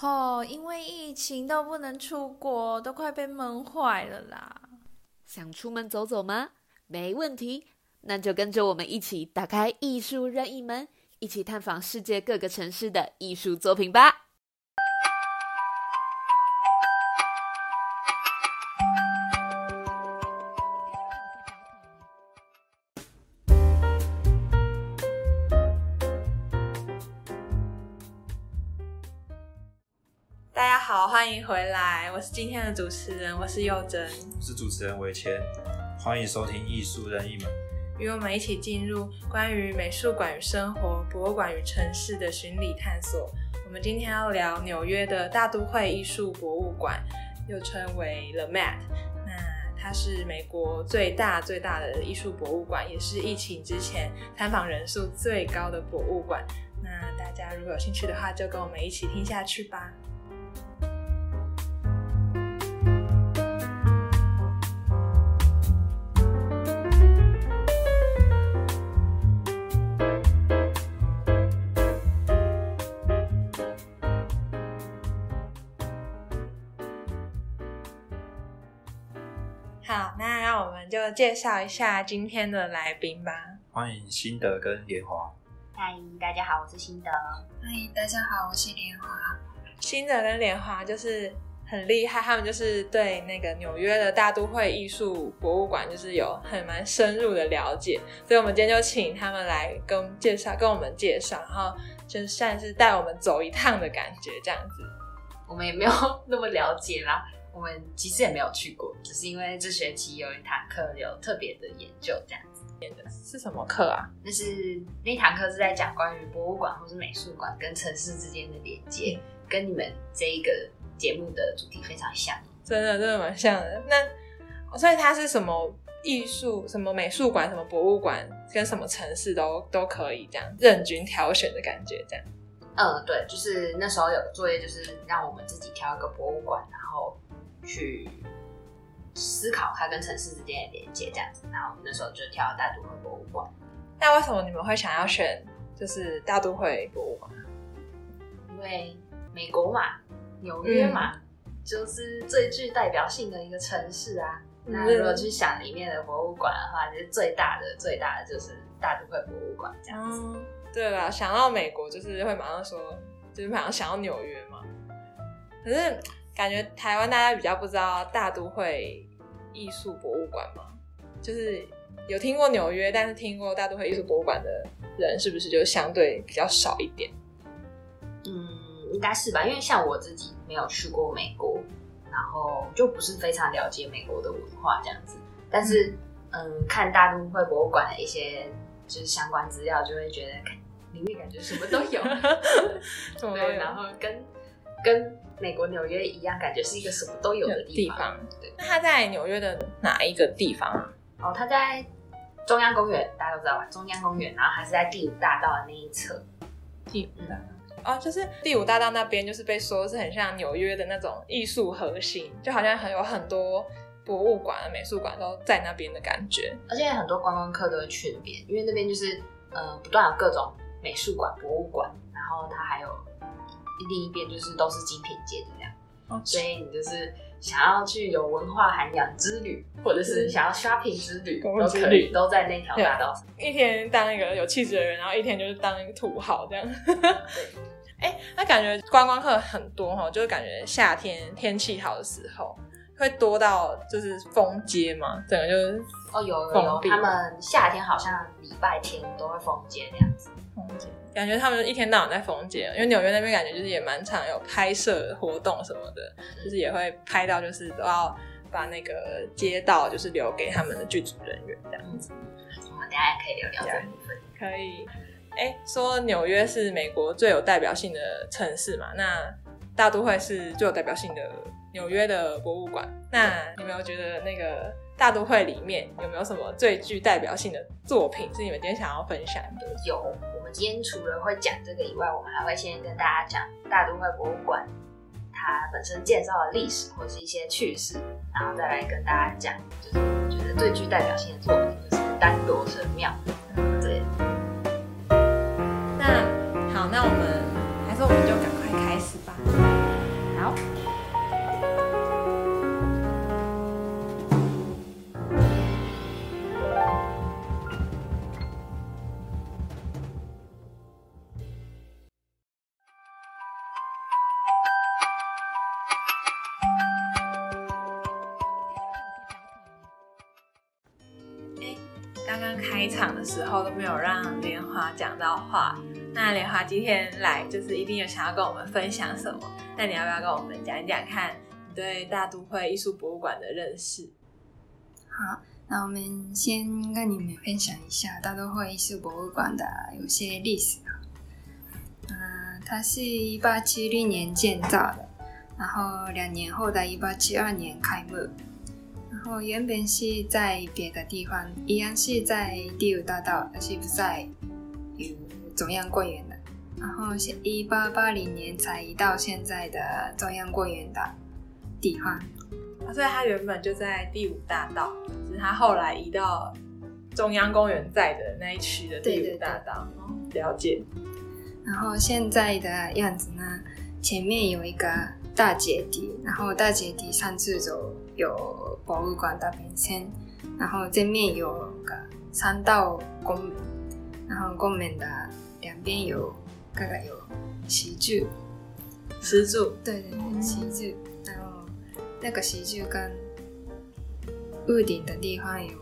哦，因为疫情都不能出国，都快被闷坏了啦。想出门走走吗？没问题，那就跟着我们一起打开艺术任意门，一起探访世界各个城市的艺术作品吧。欢迎回来，我是今天的主持人，我是佑真，我是主持人韦谦，欢迎收听艺术任意门，与我们一起进入关于美术馆与生活、博物馆与城市的巡礼探索。我们今天要聊纽约的大都会艺术博物馆，又称为 The Met。那它是美国最大最大的艺术博物馆，也是疫情之前参访人数最高的博物馆。那大家如果有兴趣的话，就跟我们一起听下去吧。就介绍一下今天的来宾吧。欢迎新德跟莲华。嗨，大家好，我是新德。嗨，大家好，我是莲花。新德跟莲花就是很厉害，他们就是对那个纽约的大都会艺术博物馆就是有很蛮深入的了解，所以我们今天就请他们来跟介绍，跟我们介绍，然后就算是带我们走一趟的感觉，这样子。我们也没有 那么了解啦，我们其实也没有去过，只是因为这学期有一堂课有特别的研究这样子。是什么课啊？那是那堂课是在讲关于博物馆或是美术馆跟城市之间的连接，跟你们这一个节目的主题非常像。真的，真的蛮像的。那所以它是什么艺术、什么美术馆、什么博物馆，跟什么城市都都可以这样任君挑选的感觉，这样。嗯，对，就是那时候有个作业，就是让我们自己挑一个博物馆，然后去思考它跟城市之间的连接，这样子。然后我们那时候就挑大都会博物馆。那为什么你们会想要选就是大都会博物馆？因为美国嘛，纽约嘛，就是最具代表性的一个城市啊。那如果去想里面的博物馆的话，就是最大的、最大的就是大都会博物馆这样子。嗯，对啦，想到美国就是会马上说，就是马上想到纽约嘛。可是感觉台湾大家比较不知道大都会艺术博物馆嘛，就是有听过纽约，但是听过大都会艺术博物馆的人是不是就相对比较少一点？嗯，应该是吧，因为像我自己没有去过美国，然后就不是非常了解美国的文化这样子。但是，嗯，看大都会博物馆的一些就是相关资料，就会觉得看里面感觉什么都有，对，有。然后跟跟美国纽约一样，感觉是一个什么都有的地方。方。对，那他在纽约的哪一个地方啊？哦，它在中央公园，大家都知道吧？中央公园，然后还是在第五大道的那一侧。第五大道。哦，就是第五大道那边，就是被说是很像纽约的那种艺术核心，就好像很有很多博物馆、美术馆都在那边的感觉。而且很多观光客都会去那边，因为那边就是呃不断有各种美术馆、博物馆，然后它还有另一边就是都是精品街的这样，哦所以你就是想要去有文化涵养之旅，或者是想要 shopping 之旅都可以，都在那条大道上。一天当一个有气质的人，然后一天就是当一个土豪这样。哎、那感觉观光客很多哈，就是感觉夏天天气好的时候会多到就是封街嘛，整个就是哦，有有，有。他们夏天好像礼拜天都会封街那样子。封街，感觉他们一天到晚在封街，因为纽约那边感觉就是也蛮常有拍摄活动什么的，就是也会拍到就是都要把那个街道就是留给他们的剧组人员这样子。我们等一下也可以聊聊这部分。可以，哎，说纽约是美国最有代表性的城市嘛，那大都会是最有代表性的纽约的博物馆。那你没有觉得那个大都会里面有没有什么最具代表性的作品是你们今天想要分享的？有，我们今天除了会讲这个以外，我们还会先跟大家讲大都会博物馆它本身介绍的历史或是一些趣事，然后再来跟大家讲，就是我们觉得最具代表性的作品就是丹铎神庙。对，那好，那我们还是我们就赶快开始吧。好。时候都没有让莲花讲到话，那莲花今天来就是一定有想要跟我们分享什么？那你要不要跟我们讲一讲看你对大都会艺术博物馆的认识？好，那我们先跟你们分享一下大都会艺术博物馆的有些历史啊。嗯，它是一八七零年建造的，然后两年后的一八七二年开幕。然后原本是在别的地方，一样是在第五大道，而是不在有中央公园的。然后是一八八零年才移到现在的中央公园的地方。啊所以它原本就在第五大道，只是它后来移到中央公园在的那一区的第五大道。哦了解。然后现在的样子呢，前面有一个大阶梯，然后大阶梯上去就有博物馆的名称，然后正面有个三道宫门，然后宫门的两边有各个有石柱，石柱，对对对，石柱，然后那个石柱跟屋顶的地方有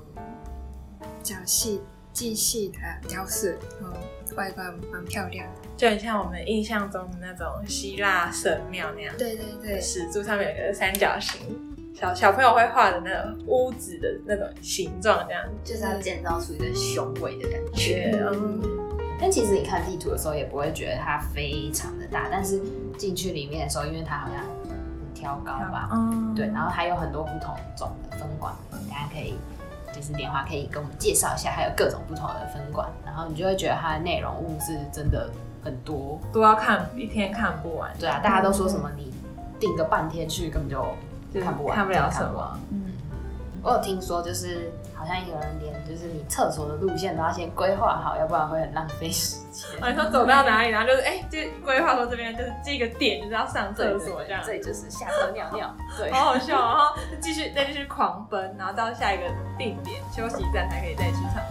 比较细细细的雕饰，然后外观蛮漂亮的。就很像我们印象中的那种希腊神庙那样。对对对，石柱上面有个三角形，小小朋友会画的那种屋子的那种形状，这样。就是要建造出一个雄伟的感觉。嗯，但其实你看地图的时候，也不会觉得它非常的大，但是进去里面的时候，因为它好像很挑高吧，嗯，对，然后还有很多不同种的分馆，大家可以就是莲花可以跟我们介绍一下，还有各种不同的分馆，然后你就会觉得它的内容物是真的很多。都要看一天看不完，对啊，大家都说什么你定个半天去根本就就是看不完，看不了什么。嗯，我有听说，就是好像有人连就是你厕所的路线都要先规划好，要不然会很浪费时间。哦，你说走到哪里，然后就是哎，就规划说这边就是这个点就是要上厕所这样，这里就是下车尿尿。对，好好笑哦，然后继续再继续狂奔，然后到下一个定点休息站才可以再去上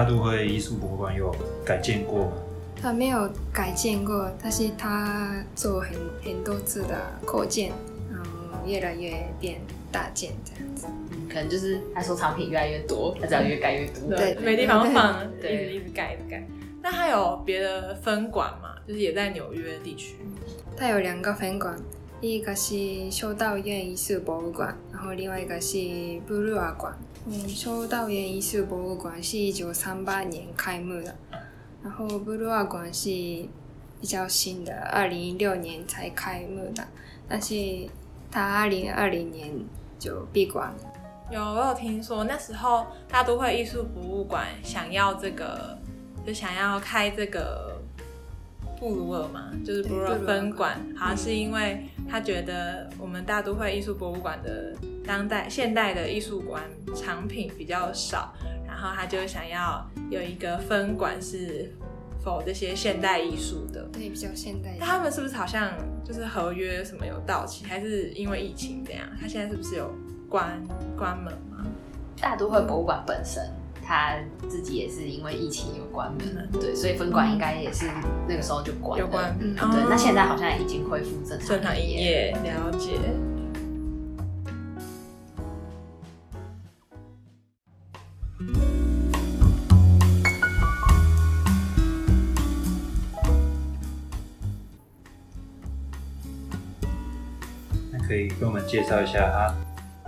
大都会艺术博物馆有改建过吗？它没有改建过，但是它做很很多次的扩建，然后越来越变大件这样子。可能就是他收藏品越来越多，他只要越盖越多。对没地方放，一对直一直盖一直盖。那它有别的分馆吗？就是也在纽约地区。它有两个分馆，一个是修道院艺术博物馆，然后另外一个是布鲁瓦馆。嗯，修道院艺术博物馆是一九三八年开幕的，然后布鲁瓦馆是比较新的，二零一六年才开幕的，但是它二零二零年就闭馆了。有，我有听说那时候大都会艺术博物馆想要这个，就想要开这个布鲁尔嘛，就是布鲁尔分馆，好像是因为他觉得我们大都会艺术博物馆的当代现代的艺术馆藏品比较少，然后他就想要有一个分馆是否这些现代艺术的。对，比较现代那。他们是不是好像就是合约什么有到期，还是因为疫情这样？他现在是不是有关关门吗？大都会博物馆本身，他自己也是因为疫情有关门，对，所以分馆应该也是那个时候就关了。有关嗯对，哦那现在好像已经恢复正常正常营业，了解。跟我们介绍一下啊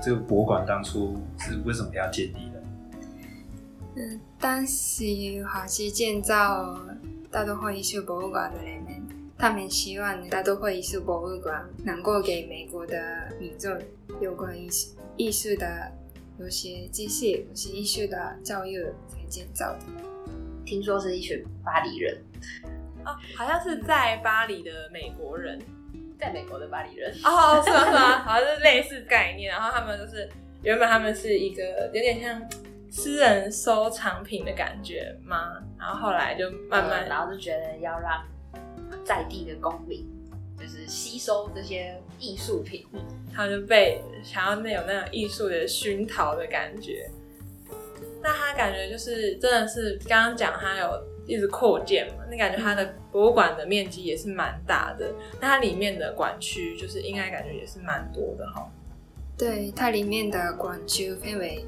这个博物馆当初是为什么要建立的？嗯，当时华西建造大都会艺术博物馆的人们，他们希望大都会艺术博物馆能够给美国的民众有关艺术艺术的有些知识、有些艺术的教育才建造的。听说是一群巴黎人，哦，好像是在巴黎的美国人在美国的巴黎人。哦，是吗？是吗？好像是类似概念。然后他们就是原本他们是一个有点像私人收藏品的感觉嘛？然后后来就慢慢，呃然后就觉得要让在地的公民就是吸收这些艺术品，他就被想要那有那种艺术的熏陶的感觉。那他感觉就是真的是刚刚讲他有一直扩建嘛，你感觉它的博物馆的面积也是蛮大的。那它里面的馆区就是应该感觉也是蛮多的哈。对，它里面的馆区分为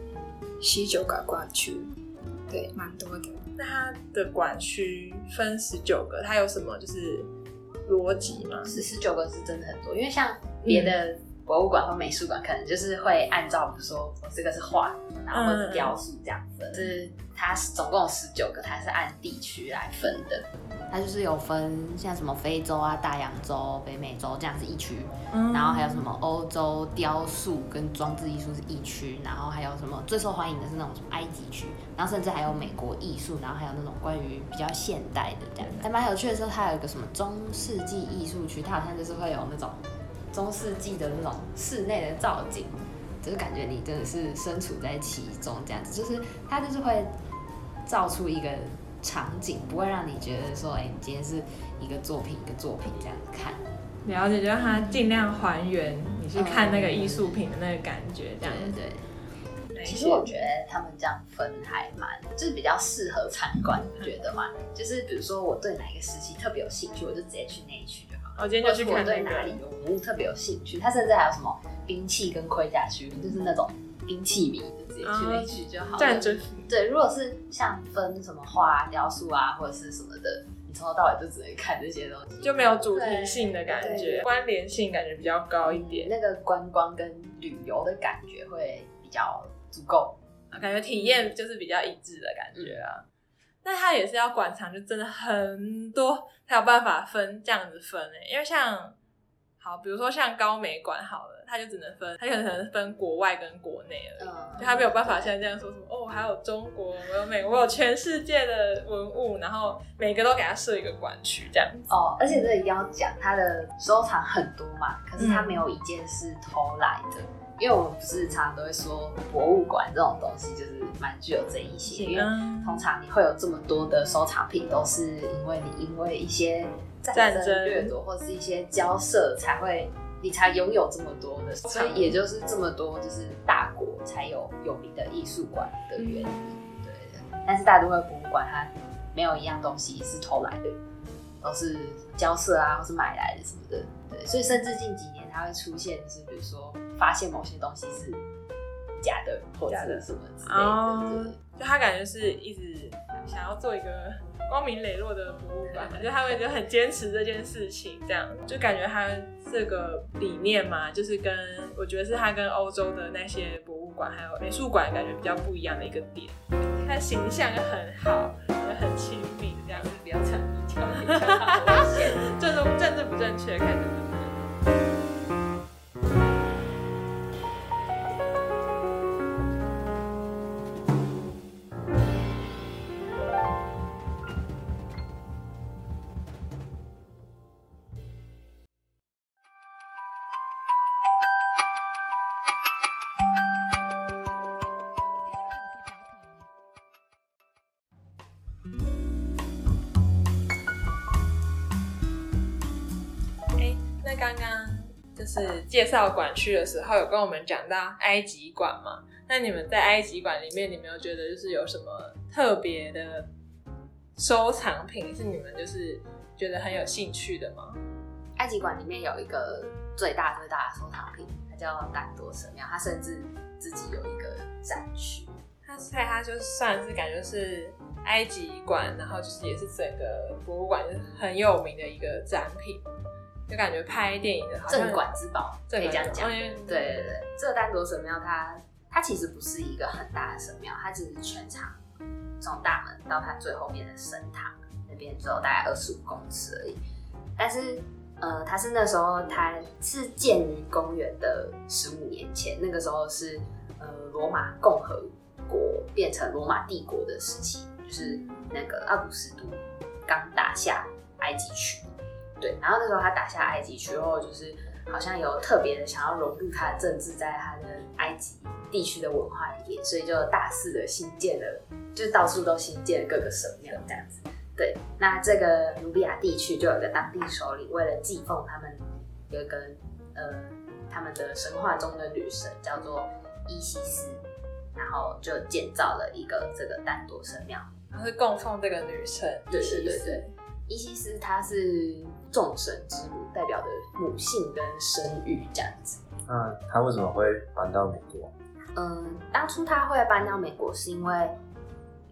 十九个馆区，对，蛮多的。那它的馆区分十九个，它有什么就是逻辑吗？十十九个是真的很多，因为像别的博物馆或美术馆，可能就是会按照比如说我这个是画，然后或者是雕塑这样分，是它是总共有十九个，它是按地区来分的。它就是有分像什么非洲啊、大洋洲、北美洲这样是一区，嗯然后还有什么欧洲雕塑跟装置艺术是一区，然后还有什么最受欢迎的是那种什么埃及区，然后甚至还有美国艺术，然后还有那种关于比较现代的这样。还蛮有趣的是，它有一个什么中世纪艺术区，它好像就是会有那种中世纪的那种室内的造景，就是感觉你真的是身处在其中这样子，就是它就是会造出一个场景，不会让你觉得说，哎、你今天是一个作品一个作品这样看。了解，就是它尽量还原你去看那个艺术品的那个感觉，这样子。对对。那一些其实我觉得他们这样分还蛮，就是比较适合参观，你觉得吗？就是比如说我对哪一个时期特别有兴趣，我就直接去那一区。我今天就去看对哪里，有文物特别有兴趣，它甚至还有什么兵器跟盔甲区，就是那种兵器迷，就直接去那一区就好了。战争对，如果是像分什么画啊、雕塑啊或者是什么的，你从头到尾就只能看这些东西，就没有主题性的感对觉，关联性感觉比较高一点，那个观光跟旅游的感觉会比较足够。感觉体验就是比较一致的感觉啊。那他也是要馆藏，就真的很多才有办法分这样子分诶、因为像好，比如说像高美馆好了，他就只能分，他可能分国外跟国内而已。嗯就他没有办法像这样说什么哦，还有中国，我有美国，我有全世界的文物，然后每个都给他设一个馆区这样子。哦，而且这一定要讲，他的收藏很多嘛，可是他没有一件是偷来的。因为我们不是常常都会说博物馆这种东西就是蛮具有争议性，因为嗯通常你会有这么多的收藏品，都是因为你因为一些战战争争掠夺或是一些交涉才会你才拥有这么多的，所以也就是这么多就是大国才有有名的艺术馆的原因。对的，但是大都会博物馆它没有一样东西是偷来的，都是交涉啊或是买来的什么的。对，所以甚至近几年它会出现，就是比如说发现某些东西是假的，或者是什么之类的。哦。对，就他感觉是一直想要做一个光明磊落的博物馆，就他会就很坚持这件事情，这样。就感觉他这个理念嘛，就是跟我觉得是他跟欧洲的那些博物馆还有美术馆感觉比较不一样的一个点，他形象又很好，很亲密这样。子，不要讲一条。政治政治不正确，看政就是介绍馆区的时候，有跟我们讲到埃及馆嘛？那你们在埃及馆里面，你们有觉得就是有什么特别的收藏品是你们就是觉得很有兴趣的吗？埃及馆里面有一个最大最大的收藏品，它叫丹多神庙，它甚至自己有一个展区。它所以它就算是感觉是埃及馆，然后就是也是整个博物馆就是很有名的一个展品，就感觉拍电影的好像镇馆之宝，可以这样讲。对对对，这个丹多神庙它它其实不是一个很大的神庙，它只是全长从大门到它最后面的神堂那边只有大概二十五公尺而已。但是呃，它是那时候它是建于公元的十五年前，那个时候是呃罗马共和国变成罗马帝国的时期，就是那个奥古斯都刚打下埃及区。对，然后那时候他打下埃及区后，就是好像有特别的想要融入他的政治在他的埃及地区的文化里面，所以就大肆的新建了，就到处都新建了各个神庙这样子。对，那这个努比亚地区就有个当地首领，为了祭奉他们有一个呃他们的神话中的女神叫做伊西斯，然后就建造了一个这个丹多神庙。然后是供奉这个女神，对对对对，伊西斯她是众神之母，代表的母性跟生育这样子。那他为什么会搬到美国？嗯，当初他会搬到美国，是因为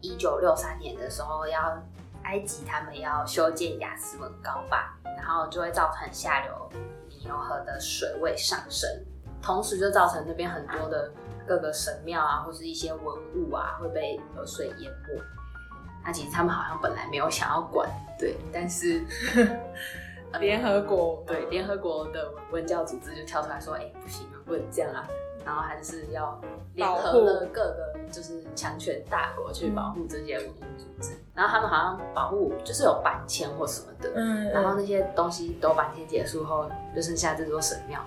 一九六三年的时候，要埃及他们要修建雅斯文高坝，然后就会造成下流尼罗河的水位上升，同时就造成那边很多的各个神庙啊，或是一些文物啊会被河水淹没。那其实他们好像本来没有想要管，对，但是呃 联合国。对联合国的文教组织就跳出来说，哎、不行，不能这样啊，然后还是要联合了各个就是强权大国去保护这些文物组织，然后他们好像保护就是有搬迁或什么的，嗯，然后那些东西都搬迁结束后，就剩下这座神庙，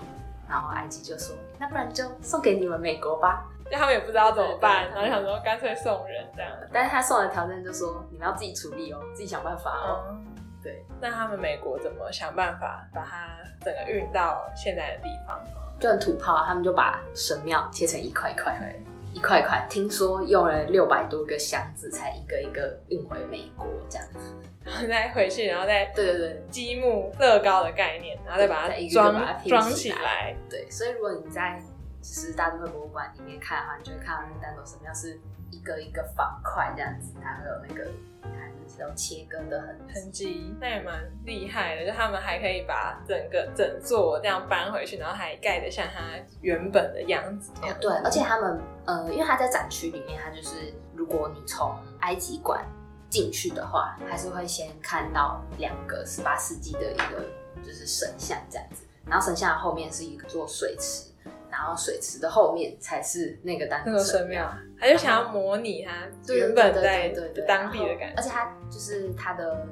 然后埃及就说，那不然就送给你们美国吧，就他们也不知道怎么办，然后想说干脆送人这样。但是他送的条件就说你们要自己处理哦，自己想办法哦，嗯，对。那他们美国怎么想办法把它整个运到现在的地方？就很土炮啊，他们就把神庙切成一块一块，一块一块。听说用了六百多个箱子才一个一个运回美国，这样子。然 后再回去，然后再对对对积木乐高的概念，然后再把它再一个一个装把它拼装起起来来。对，所以如果你在就是大都会博物馆里面看的话，你就会看到那个丹斗神庙是一个一个方块这样子，它会有那个看这种切割的痕迹。痕迹，那也蛮厉害的，就他们还可以把整个整座这样搬回去，然后还盖得像它原本的样子。对，而且他们呃，因为它在展区里面，它就是如果你从埃及馆进去的话，还是会先看到两个十八世纪的一个就是神像这样子，然后神像后面是一座水池，然后水池的后面才是那个丹那个神庙，他就想要模拟他原本在当地的感觉。而且他就是他的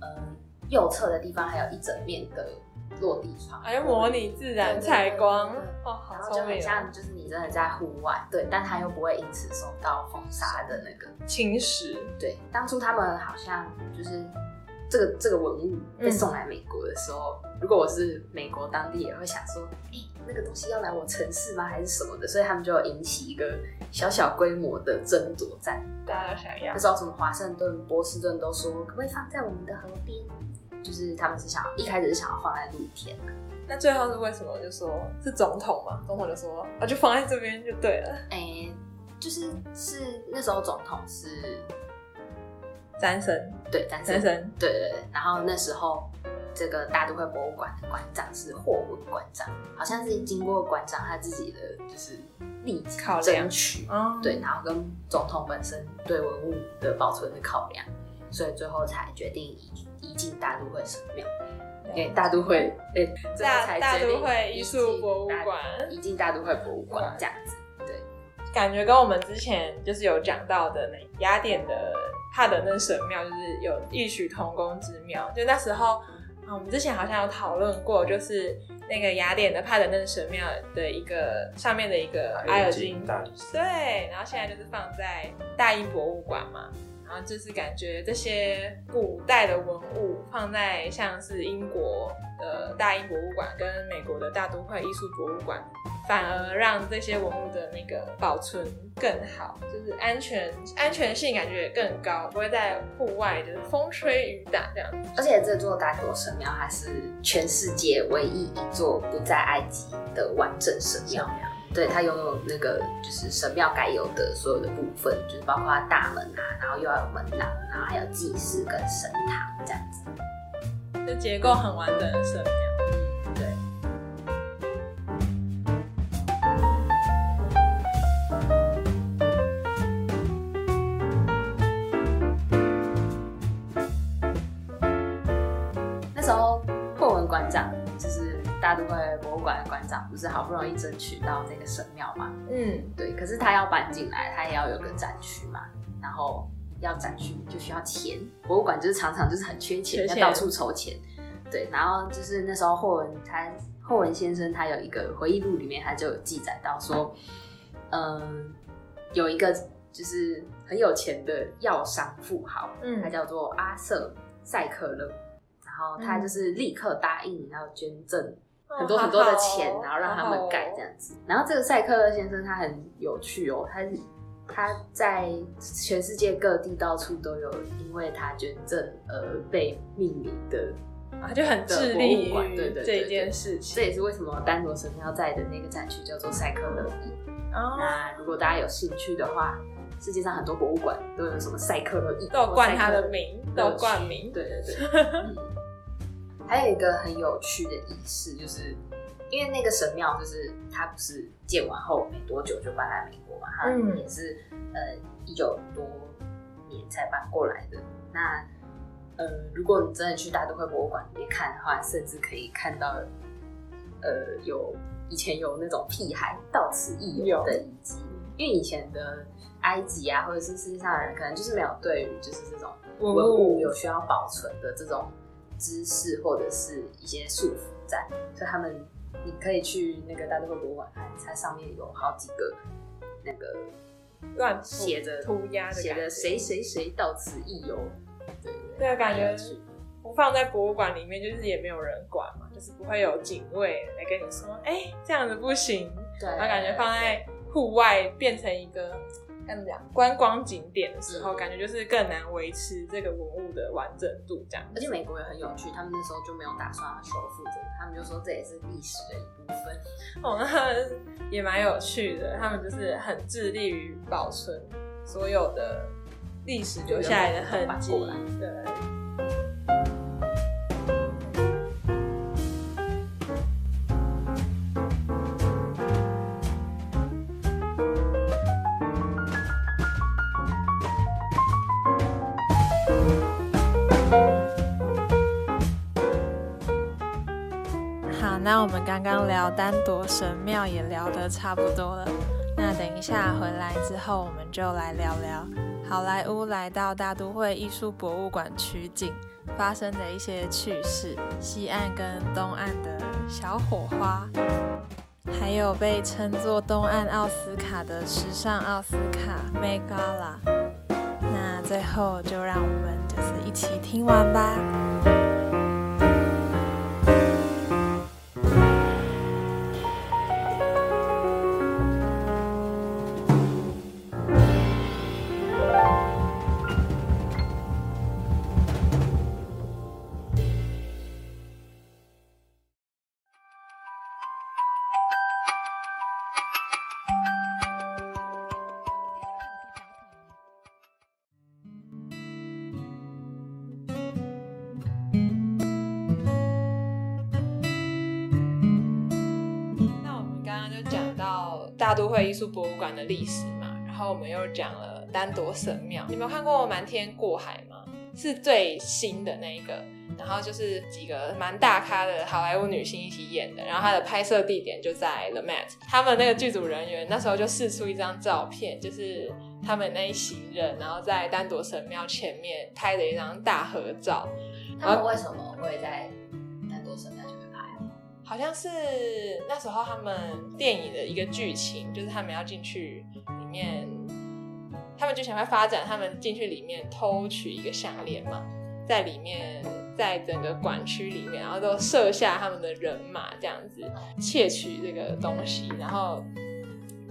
呃右侧的地方还有一整面的落地窗，还要模拟自然采光，然后就！很像就是你真的在户外，对，但他又不会因此受到风沙的那个侵蚀，对，当初他们好像就是这个这个文物被嗯送来美国的时候，如果我是美国当地，也会想说，哎、那个东西要来我城市吗？还是什么的？所以他们就有引起一个小小规模的争夺战。大家都想要那。时候什么华盛顿、波士顿都说，可不可以放在我们的河边？就是他们是想一开始是想要放在露天的，那最后是为什么？就说是总统嘛，总统就说啊，就放在这边就对了。哎、就是是那时候总统是詹森，对单身。对对对，然后那时候这个大都会博物馆的馆长是霍文馆长，好像是经过馆长他自己的就是利己考量争取，嗯，对，然后跟总统本身对文物的保存的考量，所以最后才决定移移进大都会神庙。给大都会，哎、最后大大都会艺术博物馆。移进大都会博物馆这样子。对，感觉跟我们之前就是有讲到的那雅典的帕德嫩神庙，就是有异曲同工之妙。就那时候，啊，我们之前好像有讨论过，就是那个雅典的帕德嫩神庙的一个上面的一个埃尔金，对，然后现在就是放在大英博物馆嘛。然后就是感觉这些古代的文物放在像是英国的大英博物馆跟美国的大都会艺术博物馆，反而让这些文物的那个保存更好，就是安全安全性感觉也更高，不会在户外就是风吹雨打这样。而且这座大国神庙还是全世界唯一一座不在埃及的完整神庙。对，它拥有那个就是神庙该有的所有的部分，就是包括大门啊，然后又要有门廊，然后还有祭祀跟神堂这样子。就结构很完整的神庙。好不容易争取到这个神庙嘛？嗯，对，可是他要搬进来，他也要有个展区嘛，然后要展区就需要钱，博物馆就是常常就是很缺钱，缺钱要到处筹钱。对，然后就是那时候霍文他霍文先生他有一个回忆录里面，他就有记载到说，嗯，有一个就是很有钱的药商富豪，嗯他叫做阿瑟塞克勒，然后他就是立刻答应要捐赠很多哦很多的钱，哦然后让他们盖这样子。然后这个塞克勒先生他很有趣哦，他是他在全世界各地到处都有因为他捐赠而被命名的。他，就很致力于这件事情这情。也是为什么丹罗神庙在的那个展区叫做塞克勒那如果大家有兴趣的话，世界上很多博物馆都有什么塞克勒意，都有冠他的名，都有冠名。对对对。嗯还有一个很有趣的仪式，就是因为那个神庙，就是它不是建完后没多久就搬来美国嘛，它嗯也是呃一九多年才搬过来的。那呃，如果你真的去大都会博物馆里面看的话，甚至可以看到呃有以前有那种屁孩到此一游的遗迹，因为以前的埃及啊，或者是世界上的人，可能就是没有对于就是这种文物有需要保存的这种知识或者是一些束缚在，所以他们你可以去那个大都会博物馆看，它上面有好几个那个乱涂写着涂鸦的写着谁谁谁到此一游，对对感觉蛮有趣。不放在博物馆里面，就是也没有人管嘛，就是不会有警卫来跟你说，哎、这样子不行。对，然后感觉放在户外变成一个该怎么讲观光景点的时候，嗯感觉就是更难维持这个文物的完整度，这样。而且美国也很有趣，他们那时候就没有打算要修复这个，他们就说这也是历史的一部分。哦，也蛮有趣的，他们就是很致力于保存所有的历史留下来的痕迹。对，刚刚聊丹铎神庙也聊得差不多了，那等一下回来之后，我们就来聊聊好莱坞来到大都会艺术博物馆取景发生的一些趣事，西岸跟东岸的小火花，还有被称作东岸奥斯卡的时尚奥斯卡 m e Gala。那最后就让我们就是一起听完吧。大都会艺术博物馆的历史嘛，然后我们又讲了丹铎神庙。你们有看过《瞒天过海》吗？是最新的那一个，然后就是几个蛮大咖的好莱坞女星一起演的，然后它的拍摄地点就在 The Met。他们那个剧组人员那时候就试出一张照片，就是他们那一行人，然后在丹铎神庙前面拍的一张大合照。他们为什么会在？好像是那时候他们电影的一个剧情，就是他们要进去里面，他们就想要发展，他们进去里面偷取一个项链嘛，在里面，在整个馆区里面，然后都设下他们的人马这样子窃取这个东西，然后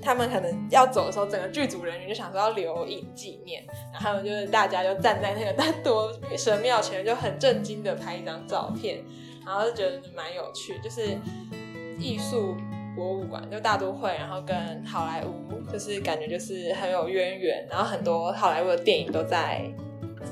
他们可能要走的时候，整个剧组人员就想说要留影纪念，然后他们就是大家就站在那个丹铎神庙前面，就很震惊的拍一张照片。然后就觉得蛮有趣，就是艺术博物馆，就大都会，然后跟好莱坞，就是感觉就是很有渊源，然后很多好莱坞的电影都在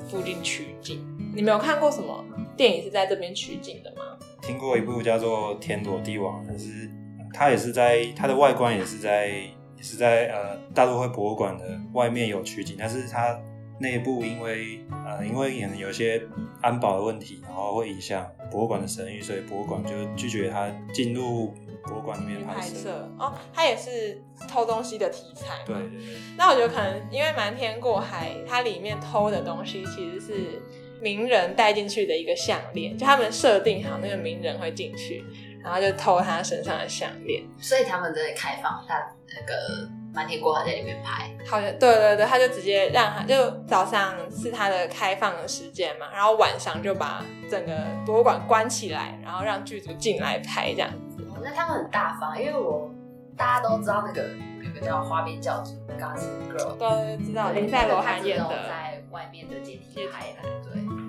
附近取景。你们有看过什么电影是在这边取景的吗？听过一部叫做《天罗地网》，但是它也是在它的外观也是在也是在呃大都会博物馆的外面有取景，但是它内部因为呃因为可能有些安保的问题，然后会影响博物馆的声誉，所以博物馆就拒绝他进入博物馆里面拍拍摄。哦，他也是偷东西的题材。对对对，那我觉得可能因为瞒天过海，它里面偷的东西其实是名人带进去的一个项链，就他们设定好那个名人会进去，然后就偷他身上的项链。所以他们在开放他那个满天过海在里面拍。好像对对对，他就直接让他就早上是他的开放的时间嘛，然后晚上就把整个博物馆关起来，然后让剧组进来拍这样子。哦那他们很大方，因为我大家都知道那个有个叫花边教主 Gossip Girl，都知道对林赛罗那个他只有涵演的，在外面的阶梯阶梯拍的，对。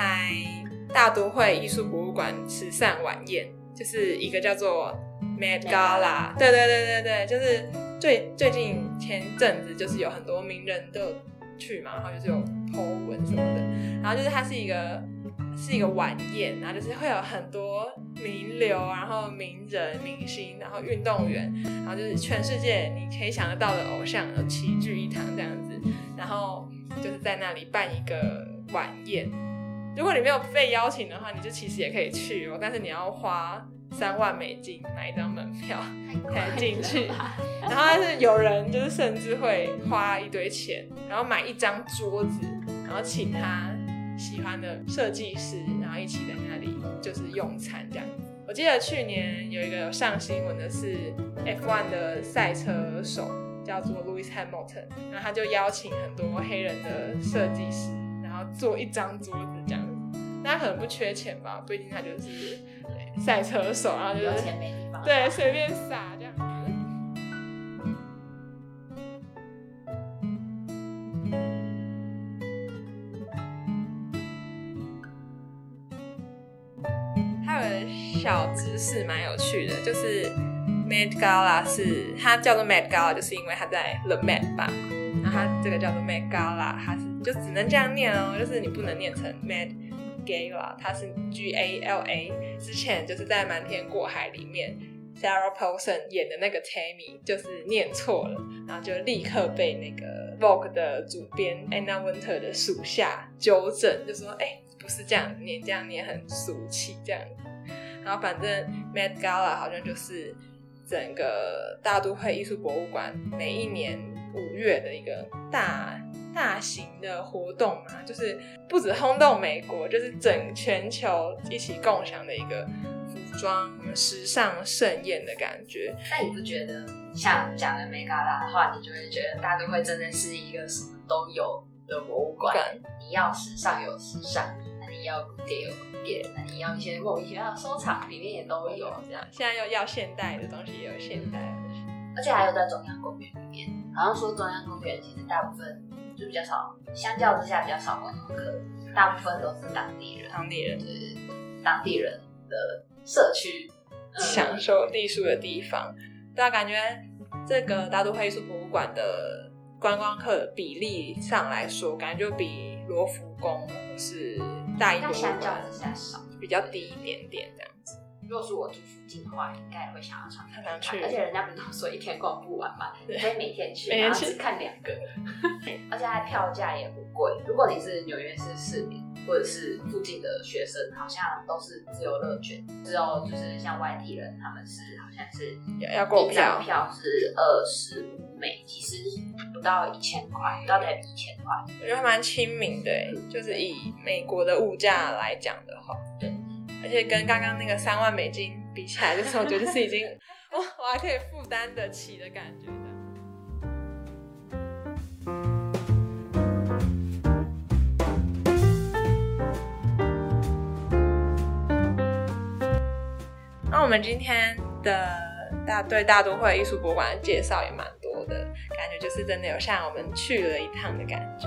主题是拍大都会艺术博物馆慈善晚宴，就是一个叫做 medgala。对对对对对，就是最最近前阵子就是有很多名人都有去嘛，然后就是有 po 文什么的，然后就是它是一个是一个晚宴，然后就是会有很多名流，然后名人、明星，然后运动员，然后就是全世界你可以想得到的偶像都齐聚一堂这样子，然后就是在那里办一个晚宴。如果你没有被邀请的话，你就其实也可以去哦，但是你要花三万美金买一张门票才能进去。然后但是有人就是甚至会花一堆钱，然后买一张桌子，然后请他喜欢的设计师，然后一起在那里就是用餐这样子。我记得去年有一个上新闻的是 F1 的赛车手叫做 Lewis Hamilton，然后他就邀请很多黑人的设计师，然后做一张桌子这样。那他可能不缺钱吧，不一定他就是赛车手，然后就有是钱没地方。对随便撒这样子。还有个小知识蛮有趣的，就是 Met Gala 是它叫做 Met Gala，就是因为它在 The Met 吧，然后它这个叫做 Met Gala，它是就只能这样念哦，就是你不能念成 Mad Gala，它是 G A L A。之前就是在《瞒天过海》里面，Sarah Paulson 演的那个 Tammy 就是念错了，然后就立刻被那个 Vogue 的主编 Anna Winter 的属下纠正，就说：“哎、不是这样念，这样念很俗气这样。”然后反正 Mad Gala 好像就是整个大都会艺术博物馆每一年五月的一个大大型的活动嘛，就是不止轰动美国，就是整全球一起共享的一个服装时尚盛宴的感觉。那你不觉得像讲的美嘎拉的话，你就会觉得大都会真的是一个什么都有的博物馆？你要时尚有时尚，那你要古典有古典，那你要一些莫名其妙的收藏，里面也都有这样。现在又要现代的东西，也有现代的东西。而且还有在中央公园里面，好像说中央公园其实大部分就比较少，相较之下比较少观光客，大部分都是当地人，当地人就是当地人的社区、嗯享受艺术的地方。对啊，感觉这个大都会艺术博物馆的观光客的比例上来说，感觉就比罗浮宫或是大一博那物相较馆之下少。比较低一点点这样子。如果是我住附近的话，应该也会想要常常常去。而且人家不是都说一天逛不完嘛，你可以每天去，然后只看两个，而且它票价也不贵。如果你是纽约市市民或者是附近的学生，好像都是自由乐卷，只有就是像外地人，他们是好像是要要购票，票是二十五美，其实不到一千块，不到台币一千块。我觉得还蛮亲民的欸，就是以美国的物价来讲的话，对，而且跟刚刚那个三万美金比起来，就是我觉得是已经 我我还可以负担得起的感觉的。那我们今天的大对大都会艺术博物馆的介绍也蛮多的，感觉就是真的有像我们去了一趟的感觉。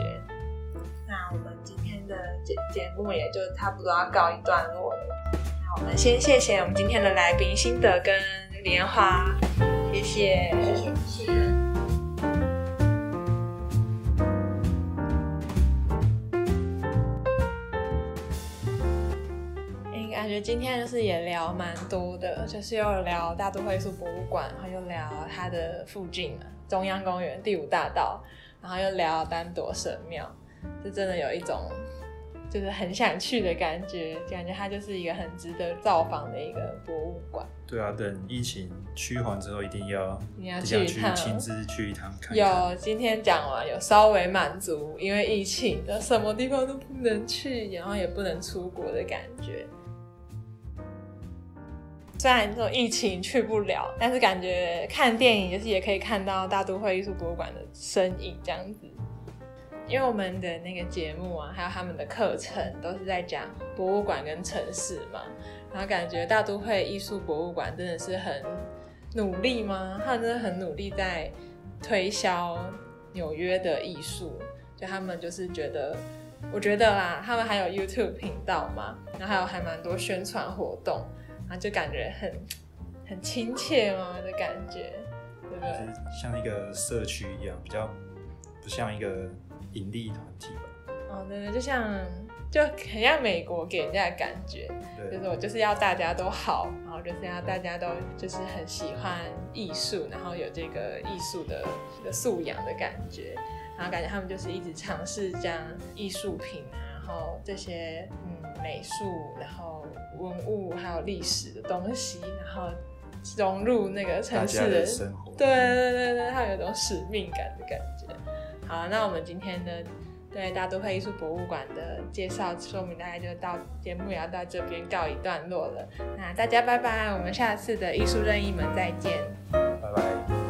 那我们今天的节节目也就差不多要告一段落了。我们先谢谢我们今天的来宾辛德跟莲花，谢谢，谢谢谢谢。感觉今天就是也聊蛮多的，就是又聊大都会艺术博物馆，然后又聊它的附近，中央公园、第五大道，然后又聊丹朵神庙，就真的有一种就是很想去的感觉，感觉它就是一个很值得造访的一个博物馆。对啊，等疫情趋缓之后，一定要你要去一趟亲自去一趟看看。有今天讲完，有稍微满足，因为疫情的什么地方都不能去，然后也不能出国的感觉。虽然这种疫情去不了，但是感觉看电影就是也可以看到大都会艺术博物馆的身影这样子。因为我们的那个节目啊，还有他们的课程都是在讲博物馆跟城市嘛，然后感觉大都会艺术博物馆真的是很努力吗？他们真的很努力在推销纽约的艺术，就他们就是觉得，我觉得啦，他们还有 YouTube 频道嘛，然后还有还蛮多宣传活动，然后就感觉很很亲切嘛的感觉，对不对？像一个社区一样，比较不像一个盈利团体吧。哦，对对，就像就很像美国给人家的感觉，就是我就是要大家都好，然后就是要大家都就是很喜欢艺术，然后有这个艺术的的素养的感觉，然后感觉他们就是一直尝试将艺术品啊，然后这些嗯美术，然后文物还有历史的东西，然后融入那个城市家的生活。对对对对，它有一种使命感的感觉。好，那我们今天呢，对大都会艺术博物馆的介绍说明，大概就到节目也要到这边告一段落了。那大家拜拜，我们下次的艺术任意门再见。拜拜。